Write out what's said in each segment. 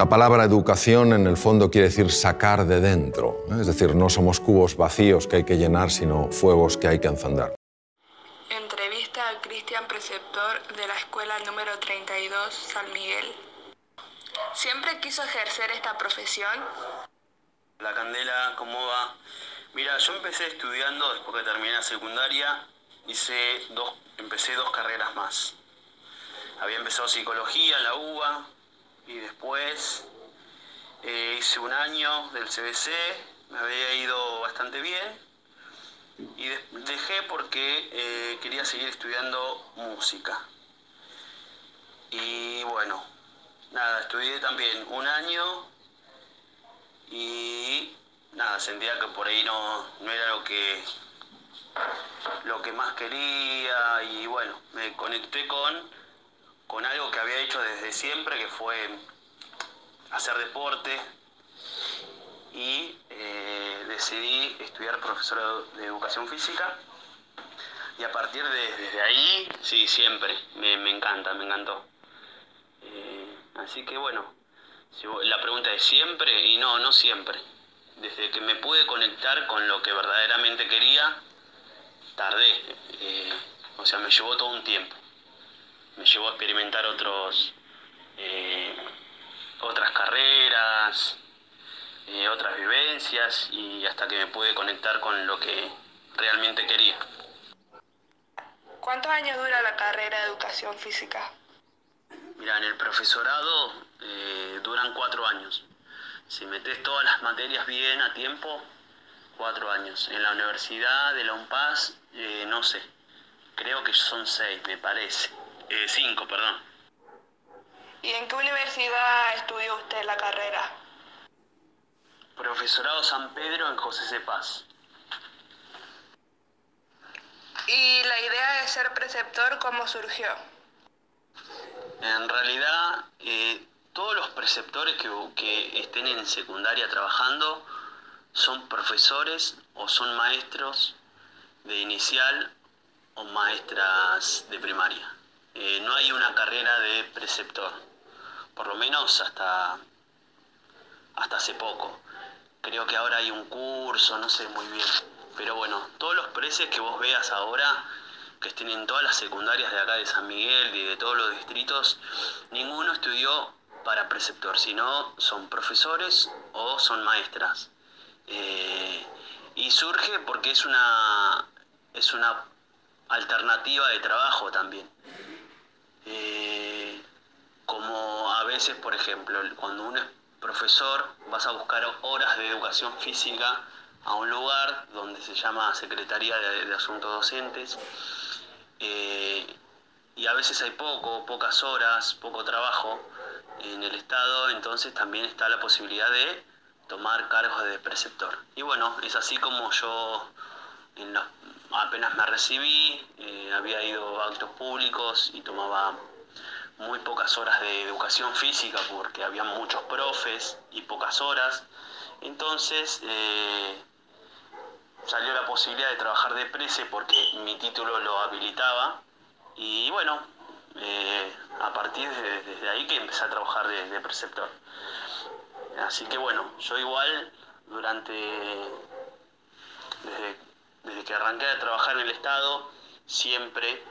La palabra educación en el fondo quiere decir sacar de dentro, ¿eh? es decir, no somos cubos vacíos que hay que llenar, sino fuegos que hay que encender. Entrevista a Cristian Preceptor de la escuela número 32 San Miguel. ¿Siempre quiso ejercer esta profesión? La Candela, ¿cómo va? Mira, yo empecé estudiando después que terminé la secundaria, hice dos, empecé dos carreras más. Había empezado psicología en la UBA, después eh, hice un año del CBC, me había ido bastante bien y dejé porque eh, quería seguir estudiando música. Y bueno, nada, estudié también un año y nada, sentía que por ahí no, no era lo que lo que más quería y bueno, me conecté con con algo que había hecho desde siempre, que fue hacer deporte y eh, decidí estudiar profesor de educación física y a partir de desde ahí, sí, siempre, me, encanta, me encantó. Eh, así que bueno, la pregunta es siempre y no, no siempre. Desde que me pude conectar con lo que verdaderamente quería, tardé, eh, o sea, me llevó todo un tiempo me llevó a experimentar otros, otras carreras, eh, otras vivencias y hasta que me pude conectar con lo que realmente quería. ¿Cuántos años dura la carrera de educación física? Mira, en el profesorado eh, duran cuatro años. Si metes todas las materias bien a tiempo, cuatro años. En la universidad de la UNPAS, no sé, creo que son seis, me parece. Eh, cinco, perdón. ¿Y en qué universidad estudió usted la carrera? Profesorado San Pedro en José C. Paz. ¿Y la idea de ser preceptor cómo surgió? En realidad, eh, todos los preceptores que, que estén en secundaria trabajando son profesores o son maestros de inicial o maestras de primaria. Eh, no hay una carrera de preceptor, por lo menos hasta, hasta hace poco. Creo que ahora hay un curso, no sé muy bien. Pero bueno, todos los preces que vos veas ahora, que estén en todas las secundarias de acá de San Miguel y de todos los distritos, ninguno estudió para preceptor, sino son profesores o son maestras. Eh, y surge porque es una, es una alternativa de trabajo también. Eh, como veces, por ejemplo, cuando uno es profesor, vas a buscar horas de educación física a un lugar donde se llama Secretaría de, Asuntos Docentes, eh, y a veces hay poco, pocas horas, poco trabajo en el Estado, entonces también está la posibilidad de tomar cargos de preceptor. Y bueno, es así como yo apenas me recibí, eh, había ido a actos públicos y tomaba muy pocas horas de educación física porque había muchos profes y pocas horas. Entonces eh, salió la posibilidad de trabajar de prece porque mi título lo habilitaba y bueno, eh, a partir de desde ahí que empecé a trabajar de, preceptor. Así que bueno, yo igual durante desde desde que arranqué a trabajar en el Estado, siempre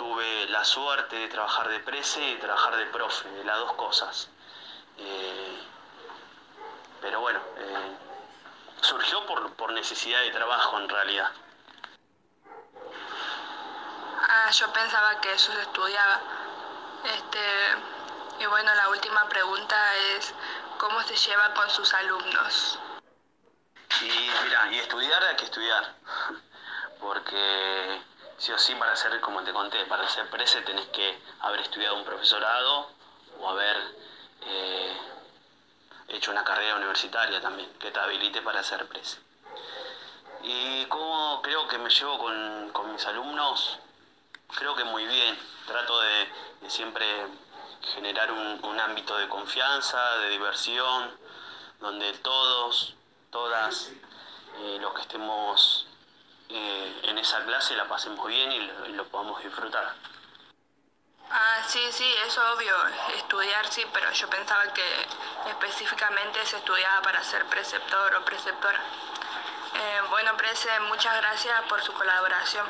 tuve la suerte de trabajar de prece y de trabajar de profe, de las dos cosas. Eh, pero bueno, eh, surgió por, necesidad de trabajo en realidad. Ah, yo pensaba que eso se estudiaba. Este, y bueno, la última pregunta es, ¿cómo se lleva con sus alumnos? Y mira, y estudiar hay que estudiar. Porque sí o sí, para ser, como te conté, para ser prese tenés que haber estudiado un profesorado o haber eh, hecho una carrera universitaria también, que te habilite para ser prese. Y cómo creo que me llevo con, mis alumnos, creo que muy bien. Trato de, siempre generar un, un ámbito de confianza, de diversión, donde todos todas eh, los que estemos en esa clase la pasemos bien y lo, podamos disfrutar. Ah, sí, sí, es obvio, estudiar sí, pero yo pensaba que específicamente se estudiaba para ser preceptor o preceptora. Eh, bueno, Prece, muchas gracias por su colaboración.